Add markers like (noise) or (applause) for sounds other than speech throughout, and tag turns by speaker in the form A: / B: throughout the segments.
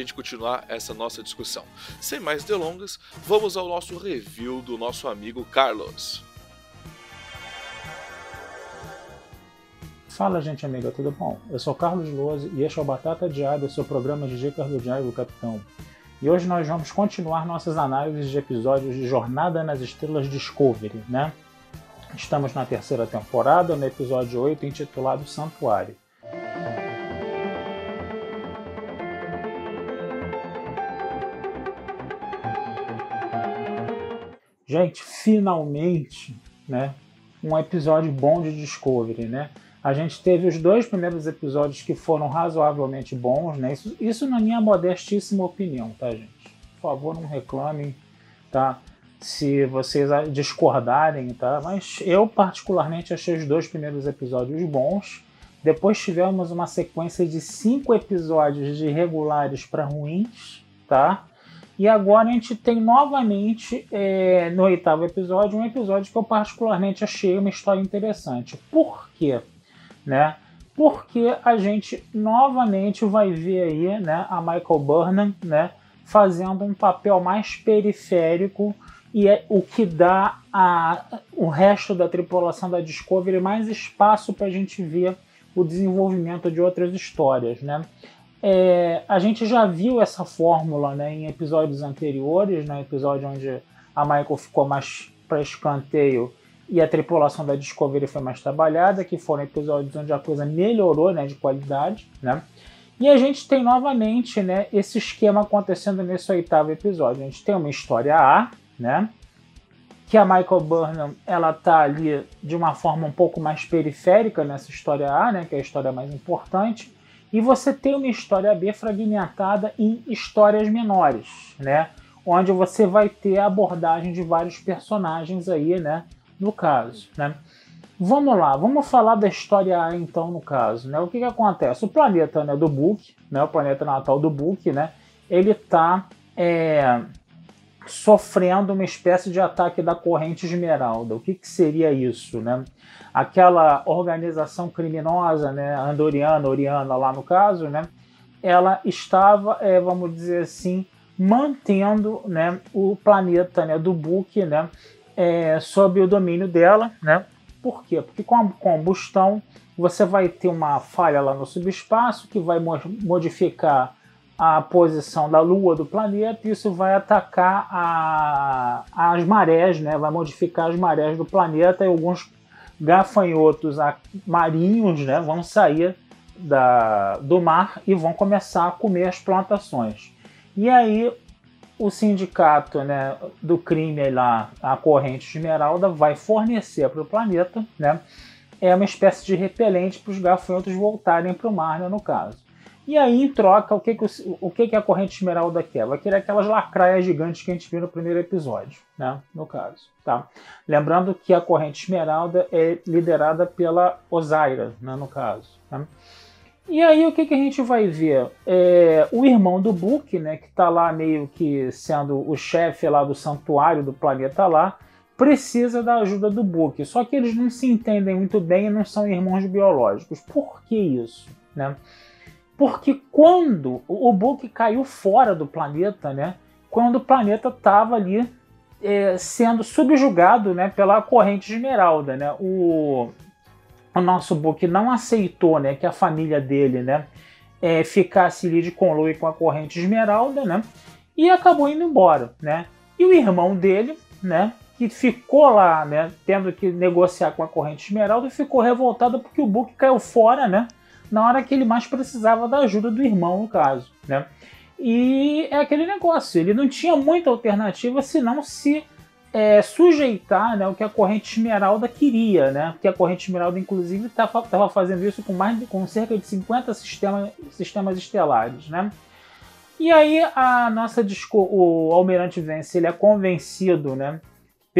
A: gente continuar essa nossa discussão. Sem mais delongas, vamos ao nosso review do nosso amigo Carlos.
B: Fala, gente amiga, tudo bom? Eu sou Carlos Lose e este é o Batata Diário, seu programa de dicas do Diário Capitão. E hoje nós vamos continuar nossas análises de episódios de Jornada nas Estrelas Discovery, né? Estamos na terceira temporada, no episódio 8, intitulado Santuário. Gente, finalmente, né, um episódio bom de Discovery, né? A gente teve os dois primeiros episódios que foram razoavelmente bons, né? Isso, isso na minha modestíssima opinião, tá, gente? Por favor, não reclamem, tá? Se vocês discordarem, tá? Mas eu particularmente achei os dois primeiros episódios bons. Depois tivemos uma sequência de cinco episódios de regulares para ruins, tá? E agora a gente tem novamente, é, no oitavo episódio, um episódio que eu particularmente achei uma história interessante. Por quê? Né? Porque a gente novamente vai ver aí né, a Michael Burnham né, fazendo um papel mais periférico e é o que dá a, o resto da tripulação da Discovery mais espaço para a gente ver o desenvolvimento de outras histórias. Né? É, a gente já viu essa fórmula né, em episódios anteriores, no né, episódio onde a Michael ficou mais para escanteio e a tripulação da Discovery foi mais trabalhada, que foram episódios onde a coisa melhorou né, de qualidade. Né? E a gente tem novamente né, esse esquema acontecendo nesse oitavo episódio. A gente tem uma história A, né, que a Michael Burnham ela tá ali de uma forma um pouco mais periférica nessa história A, né, que é a história mais importante e você tem uma história B fragmentada em histórias menores, né? Onde você vai ter a abordagem de vários personagens aí, né? No caso, né? Vamos lá, vamos falar da história A então no caso, né? O que que acontece? O planeta né, do Book, né? O planeta natal do Book, né? Ele tá é, sofrendo uma espécie de ataque da corrente esmeralda. O que, que seria isso, né? Aquela organização criminosa, né, andoriana, oriana lá no caso, né, ela estava, é, vamos dizer assim, mantendo, né, o planeta, né, do Book, né, é, sob o domínio dela, né? Por quê? Porque com a combustão você vai ter uma falha lá no subespaço que vai modificar a posição da Lua do planeta, isso vai atacar a, as marés, né? vai modificar as marés do planeta e alguns gafanhotos marinhos né? vão sair da, do mar e vão começar a comer as plantações. E aí o sindicato né, do crime lá, a corrente esmeralda, vai fornecer para o planeta né, é uma espécie de repelente para os gafanhotos voltarem para o mar, né, no caso. E aí, em troca, o que, que, o, o que, que a corrente esmeralda quer? Vai querer aquelas lacraias gigantes que a gente viu no primeiro episódio, né? No caso, tá? Lembrando que a corrente esmeralda é liderada pela Osaira, né? No caso, tá? E aí, o que, que a gente vai ver? É, o irmão do Book, né? Que tá lá meio que sendo o chefe lá do santuário do planeta lá, precisa da ajuda do Book. Só que eles não se entendem muito bem e não são irmãos biológicos. Por que isso, né? Porque quando o Book caiu fora do planeta, né? Quando o planeta estava ali é, sendo subjugado né, pela corrente esmeralda, né? O, o nosso Book não aceitou né, que a família dele né, é, ficasse ali de conluio com a corrente esmeralda, né? E acabou indo embora, né? E o irmão dele, né? Que ficou lá, né? Tendo que negociar com a corrente esmeralda, ficou revoltado porque o Book caiu fora, né? Na hora que ele mais precisava da ajuda do irmão, no caso, né? E é aquele negócio, ele não tinha muita alternativa senão se é, sujeitar né, o que a corrente esmeralda queria, né? Porque a corrente esmeralda, inclusive, estava fazendo isso com mais com cerca de 50 sistema, sistemas estelares, né? E aí a nossa o Almirante Vence ele é convencido, né?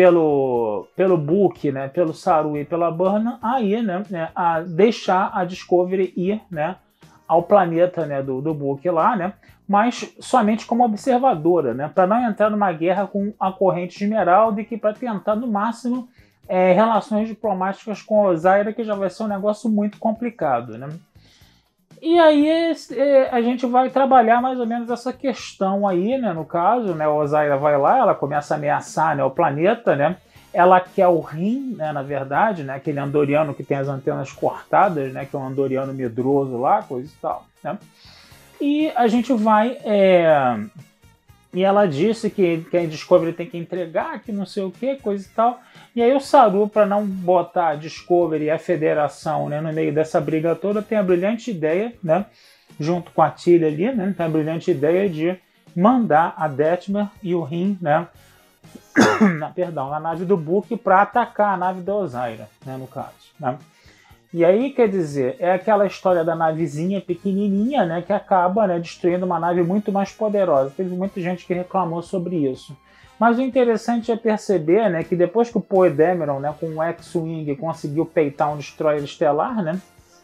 B: Pelo, pelo Book, né, pelo Saru e pela Burnham, aí, né, né, a deixar a Discovery ir, né, ao planeta, né, do, do Book lá, né, mas somente como observadora, né, para não entrar numa guerra com a corrente esmeralda e que para tentar no máximo é, relações diplomáticas com Osaira, que já vai ser um negócio muito complicado, né? E aí é, a gente vai trabalhar mais ou menos essa questão aí, né? No caso, né? Osaira vai lá, ela começa a ameaçar né, o planeta, né? Ela quer o rim, né? Na verdade, né? Aquele andoriano que tem as antenas cortadas, né? Que é um andoriano medroso lá, coisa e tal, né? E a gente vai. É... E ela disse que, que a Discovery tem que entregar, que não sei o que, coisa e tal. E aí o Saru, para não botar a Discovery e a Federação né, no meio dessa briga toda, tem a brilhante ideia, né, junto com a Tilly ali, né, tem a brilhante ideia de mandar a Detmer e o Rin, né, (coughs) perdão, na nave do Book para atacar a nave da Osaira, né, no caso. Né. E aí, quer dizer, é aquela história da navezinha pequenininha, né, que acaba né, destruindo uma nave muito mais poderosa. Teve muita gente que reclamou sobre isso. Mas o interessante é perceber né, que depois que o Poe Dameron, né, com o X-Wing, conseguiu peitar um destroyer estelar, né,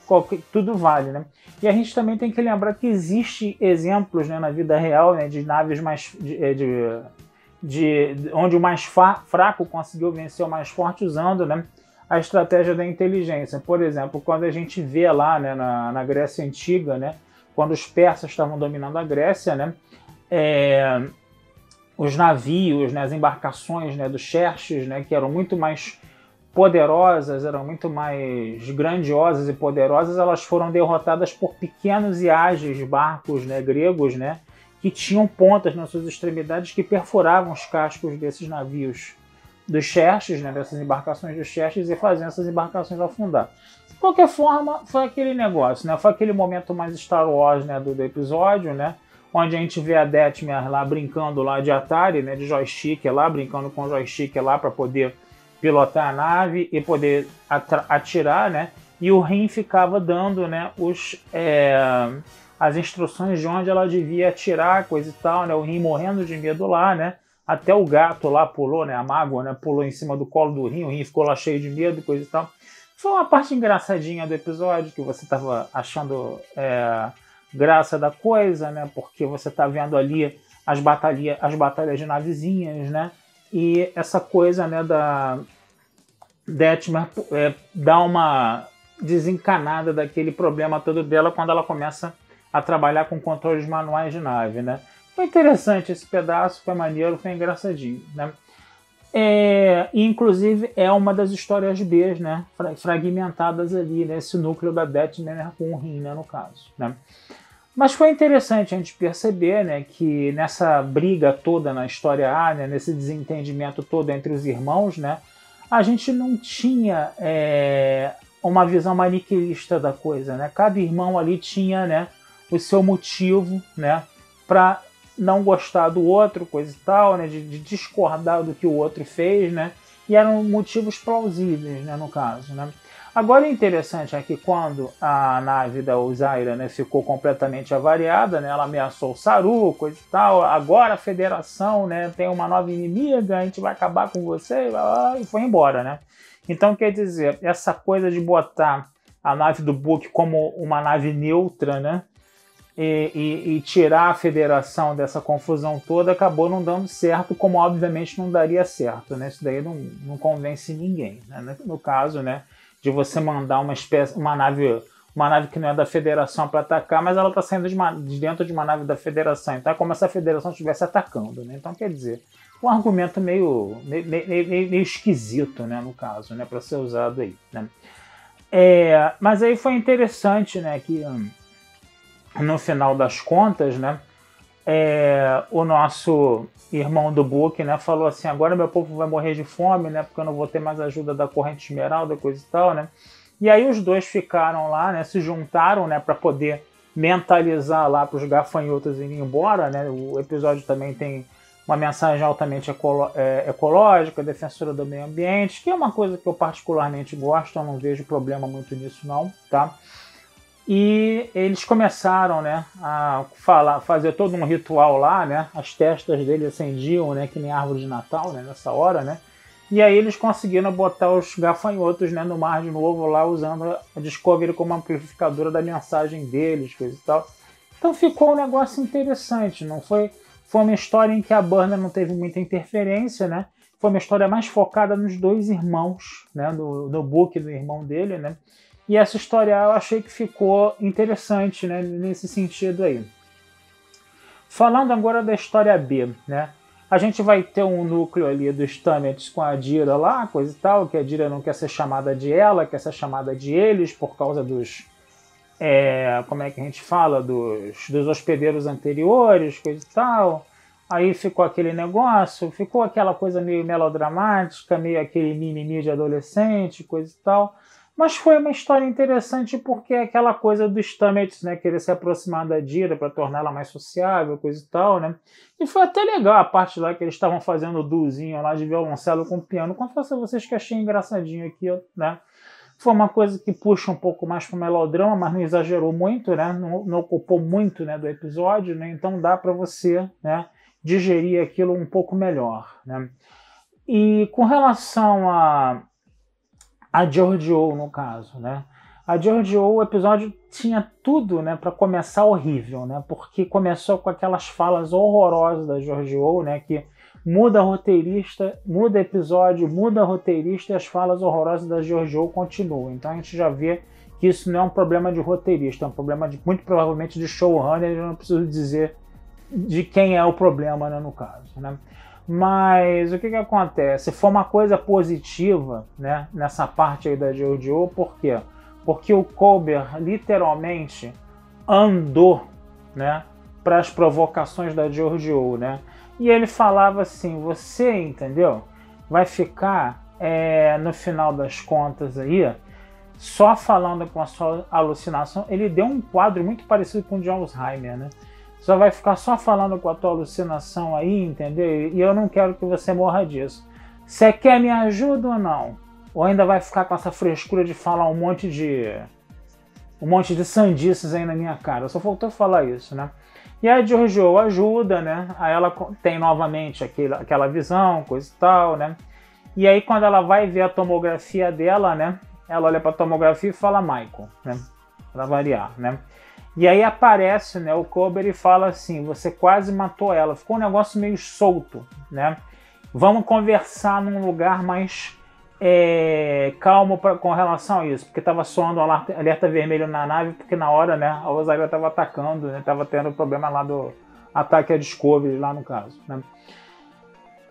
B: qualquer, tudo vale. Né? E a gente também tem que lembrar que existe exemplos né, na vida real né, de naves mais. De, é, de, de, onde o mais fraco conseguiu vencer o mais forte usando né, a estratégia da inteligência. Por exemplo, quando a gente vê lá né, na, na Grécia Antiga, né, quando os persas estavam dominando a Grécia, né, é, os navios, né, as embarcações né, dos Xerxes, né, que eram muito mais poderosas, eram muito mais grandiosas e poderosas, elas foram derrotadas por pequenos e ágeis barcos né, gregos, né, que tinham pontas nas suas extremidades que perfuravam os cascos desses navios dos Xerxes, né, dessas embarcações dos Xerxes, e faziam essas embarcações afundar. De qualquer forma, foi aquele negócio, né, foi aquele momento mais Star Wars né, do, do episódio, né, onde a gente vê a Detmer lá brincando lá de Atari, né, de joystick lá, brincando com joystick lá para poder pilotar a nave e poder atirar, né, e o Rin ficava dando, né, os, é, as instruções de onde ela devia atirar, coisa e tal, né, o Rin morrendo de medo lá, né, até o gato lá pulou, né? A mágoa, né? Pulou em cima do colo do rim, o rim ficou lá cheio de medo, coisa e tal. Foi uma parte engraçadinha do episódio que você estava achando é, graça da coisa, né? Porque você está vendo ali as, batalha, as batalhas de navezinhas, né? E essa coisa, né, da Detmer é, dá uma desencanada daquele problema todo dela quando ela começa a trabalhar com controles manuais de nave, né? Foi interessante esse pedaço, foi maneiro, foi engraçadinho, né? É, inclusive é uma das histórias B, né, fragmentadas ali nesse núcleo da Batman com o Rin, né, no caso, né. Mas foi interessante a gente perceber, né, que nessa briga toda na história A, né, nesse desentendimento todo entre os irmãos, né, a gente não tinha é, uma visão maniqueísta da coisa, né. Cada irmão ali tinha, né, o seu motivo, né, para não gostar do outro, coisa e tal, né? De, de, discordar do que o outro fez, né? E eram motivos plausíveis, né? No caso, né? Agora, interessante é que quando a nave da Osaira né, ficou completamente avariada, né, ela ameaçou o Saru, coisa e tal, agora a federação né, tem uma nova inimiga, a gente vai acabar com você, e foi embora, né? Então, quer dizer, essa coisa de botar a nave do Book como uma nave neutra, né? E, e, e, tirar a federação dessa confusão toda acabou não dando certo, como obviamente não daria certo, né? Isso daí não, não convence ninguém, né? No caso, né, de você mandar uma espécie, uma nave, uma nave que não é da federação para atacar, mas ela está saindo de, uma, de, dentro de uma nave da federação, então é como se a federação estivesse atacando, né? Então quer dizer, um argumento meio, meio, meio, meio esquisito, né, no caso, né, para ser usado aí, né? É, mas aí foi interessante, né, que hum, no final das contas, né, é, o nosso irmão do Book, né, falou assim, agora meu povo vai morrer de fome, né, porque eu não vou ter mais ajuda da corrente esmeralda, coisa e tal, né, E aí os dois ficaram lá, né, se juntaram, né, para poder mentalizar lá para os gafanhotos irem embora, né? O episódio também tem uma mensagem altamente é, ecológica, defensora do meio ambiente, que é uma coisa que eu particularmente gosto, eu não vejo problema muito nisso não, tá? E eles começaram, né, a falar, fazer todo um ritual lá, né? As testas dele acendiam, né, que nem árvore de Natal, né, nessa hora, né? E aí eles conseguiram botar os gafanhotos né, no mar de novo lá, usando a Discovery como amplificadora da mensagem deles, coisa e tal. Então ficou um negócio interessante, não foi? Foi uma história em que a banda não teve muita interferência, né? Foi uma história mais focada nos dois irmãos, né? No, no book do irmão dele, né? E essa história eu achei que ficou interessante, né? Nesse sentido aí. Falando agora da história B, né? A gente vai ter um núcleo ali dos Stamets com a Dira lá, coisa e tal, que a Dira não quer ser chamada de ela, quer ser chamada de eles por causa dos. É, como é que a gente fala? Dos, dos hospedeiros anteriores, coisa e tal. Aí ficou aquele negócio, ficou aquela coisa meio melodramática, meio aquele mimimi de adolescente, coisa e tal. Mas foi uma história interessante porque é aquela coisa do Stamets, né, querer se aproximar da Dira para torná-la mais sociável, coisa e tal, né? E foi até legal a parte lá que eles estavam fazendo o duzinho lá de violoncelo com piano. Confesso a vocês que achei engraçadinho aqui, né? Foi uma coisa que puxa um pouco mais para o melodrama, mas não exagerou muito, né? Não, não, ocupou muito, né, do episódio, né? Então dá para você, né, digerir aquilo um pouco melhor, né? E com relação a a Giorgio, no caso, né? A Giorgio, o episódio tinha tudo, né, para começar horrível, né? Porque começou com aquelas falas horrorosas da Giorgio, né, que muda roteirista, muda episódio, muda roteirista e as falas horrorosas da Giorgio continuam. Então a gente já vê que isso não é um problema de roteirista, é um problema de muito provavelmente de showrunner, eu não preciso dizer de quem é o problema, né, no caso, né? Mas o que, que acontece? Foi uma coisa positiva né, nessa parte aí da Jojo, por quê? Porque o Colbert literalmente andou né, para as provocações da Jojo, né? E ele falava assim: você entendeu? Vai ficar é, no final das contas aí só falando com a sua alucinação. Ele deu um quadro muito parecido com o de Alzheimer, né? Só vai ficar só falando com a tua alucinação aí, entendeu? E eu não quero que você morra disso. Você quer me ajuda ou não? Ou ainda vai ficar com essa frescura de falar um monte de. um monte de sandices aí na minha cara? Só faltou falar isso, né? E a Giorgio ajuda, né? Aí ela tem novamente aquela, aquela visão, coisa e tal, né? E aí quando ela vai ver a tomografia dela, né? Ela olha para a tomografia e fala Michael, né? Para variar, né? E aí aparece né, o Kober e fala assim: você quase matou ela. Ficou um negócio meio solto, né? Vamos conversar num lugar mais é, calmo pra, com relação a isso, porque estava soando alerta, alerta, vermelho na nave, porque na hora né, a Osaira estava atacando, né, tendo problema lá do ataque a Discovery, lá no caso. Né?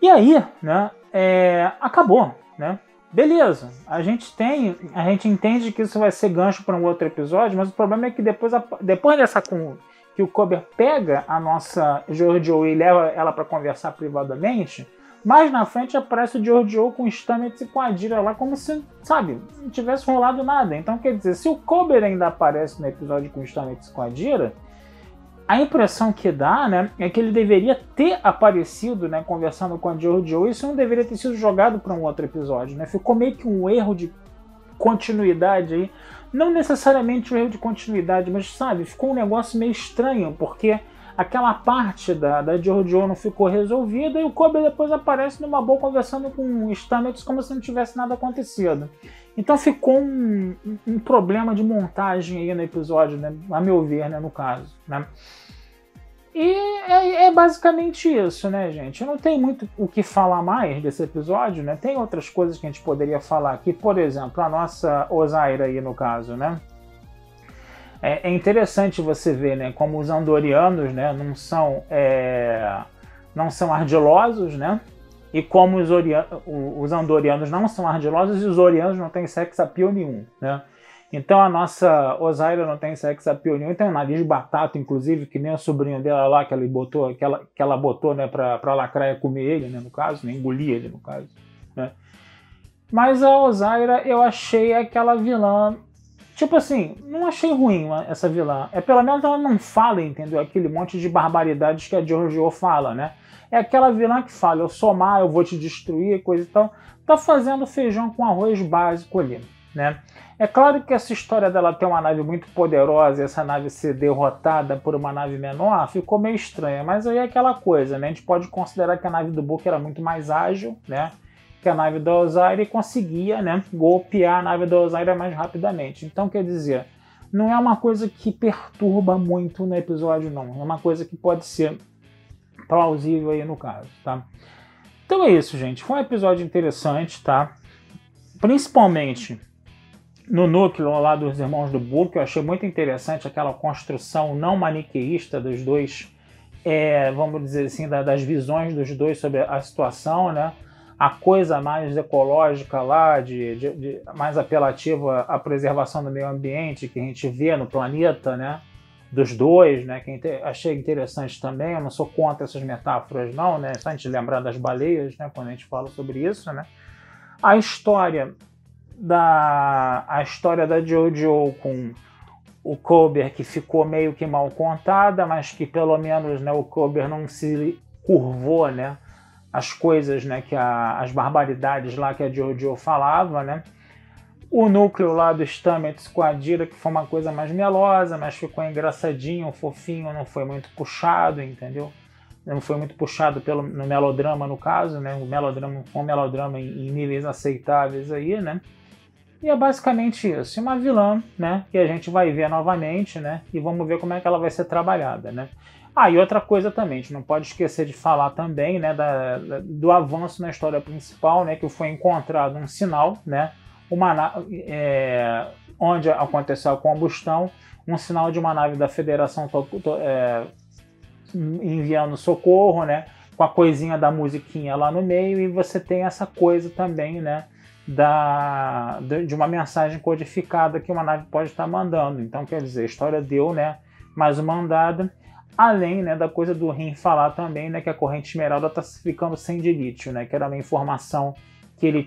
B: E aí, né, é, acabou, né? Beleza, a gente tem, a gente entende que isso vai ser gancho para um outro episódio, mas o problema é que depois, depois dessa que o Kober pega a nossa Giorgio e leva ela para conversar privadamente, mais na frente aparece o Giorgio com o Stamets e com a Dira lá como se, sabe, não tivesse rolado nada. Então quer dizer, se o Kober ainda aparece no episódio com o Stamets e com a Dira, a impressão que dá, né, é que ele deveria ter aparecido, né, conversando com a Jojo, e isso não deveria ter sido jogado para um outro episódio, né? Ficou meio que um erro de continuidade aí, não necessariamente um erro de continuidade, mas sabe, ficou um negócio meio estranho, porque aquela parte da, da Jojo não ficou resolvida e o Kobe depois aparece numa boa conversando com o Stamets como se não tivesse nada acontecido. Então ficou um, um, problema de montagem aí no episódio, né? a meu ver, né, no caso. Né? E é, é, basicamente isso, né, gente? Não tem muito o que falar mais desse episódio, né? Tem outras coisas que a gente poderia falar aqui, por exemplo, a nossa Osaira aí no caso, né? É, é interessante você ver, né, como os andorianos, né, não são é, não são ardilosos, né? E como os, os andorianos não são ardilosos os orianos não têm sex appeal nenhum, né? Então a nossa Osaira não tem sex appeal nenhum, tem um nariz batata, inclusive, que nem a sobrinha dela lá, que ela botou, que ela, que ela botou né, pra, pra lacraia comer ele, né, no caso, né, engolir ele, no caso. Né? Mas a Osaira eu achei aquela vilã. Tipo assim, não achei ruim essa vilã. É pelo menos ela não fala, entendeu? Aquele monte de barbaridades que a Giorgio fala, né? É aquela vilã que fala, eu sou má, eu vou te destruir, coisa e tal. Tá fazendo feijão com arroz básico ali, né? É claro que essa história dela ter uma nave muito poderosa e essa nave ser derrotada por uma nave menor ficou meio estranha, mas aí é aquela coisa, né? A gente pode considerar que a nave do Book era muito mais ágil, né? Que a nave do Osaire conseguia, né? Golpear a nave do Osaire mais rapidamente. Então, quer dizer, não é uma coisa que perturba muito no episódio, não. É uma coisa que pode ser plausível aí no caso, tá? Então é isso, gente. Foi um episódio interessante, tá? Principalmente no núcleo lá dos irmãos do Book, eu achei muito interessante aquela construção não maniqueísta dos dois, é, vamos dizer assim, da, das visões dos dois sobre a situação, né? A coisa mais ecológica lá, de, de, de mais apelativa à preservação do meio ambiente que a gente vê no planeta, né? Dos dois, né? Que achei interessante também. Eu não sou contra essas metáforas, não, né? Só a gente lembrar das baleias, né? Quando a gente fala sobre isso, né? A história da a história da Jojo com o Kober que ficou meio que mal contada, mas que pelo menos né, o Kober não se curvou, né, as coisas, né, que a, as barbaridades lá que a Jojo falava, né. O núcleo lá do Stamets com a Dira, que foi uma coisa mais melosa, mas ficou engraçadinho, fofinho, não foi muito puxado, entendeu? Não foi muito puxado pelo, no melodrama, no caso, né? O melodrama foi um melodrama em, em níveis aceitáveis aí, né? E é basicamente isso. Uma vilã, né? Que a gente vai ver novamente, né? E vamos ver como é que ela vai ser trabalhada, né? Ah, e outra coisa também, a gente não pode esquecer de falar também, né? Da, da, do avanço na história principal, né? Que foi encontrado um sinal, né? Uma, é, onde aconteceu a combustão, um sinal de uma nave da Federação to, to, é, enviando socorro, né? Com a coisinha da musiquinha lá no meio, e você tem essa coisa também, né? da, de uma mensagem codificada que uma nave pode estar mandando. Então, quer dizer, a história deu né, mais uma andada, além né, da coisa do Rim falar também né, que a corrente esmeralda está ficando sem de lítio, né, que era uma informação que ele,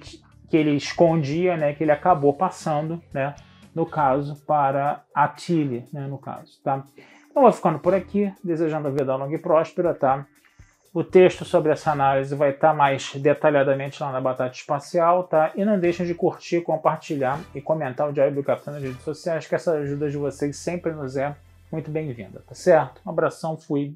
B: que ele escondia, né, que ele acabou passando, né, no caso, para a Tilly, né, no caso. Tá? Então, vou ficando por aqui, desejando a vida longa e próspera, tá? O texto sobre essa análise vai estar mais detalhadamente lá na Batata Espacial, tá? E não deixem de curtir, compartilhar e comentar o Diário do Capitão nas redes sociais, que essa ajuda de vocês sempre nos é muito bem-vinda, tá certo? Um abração, fui.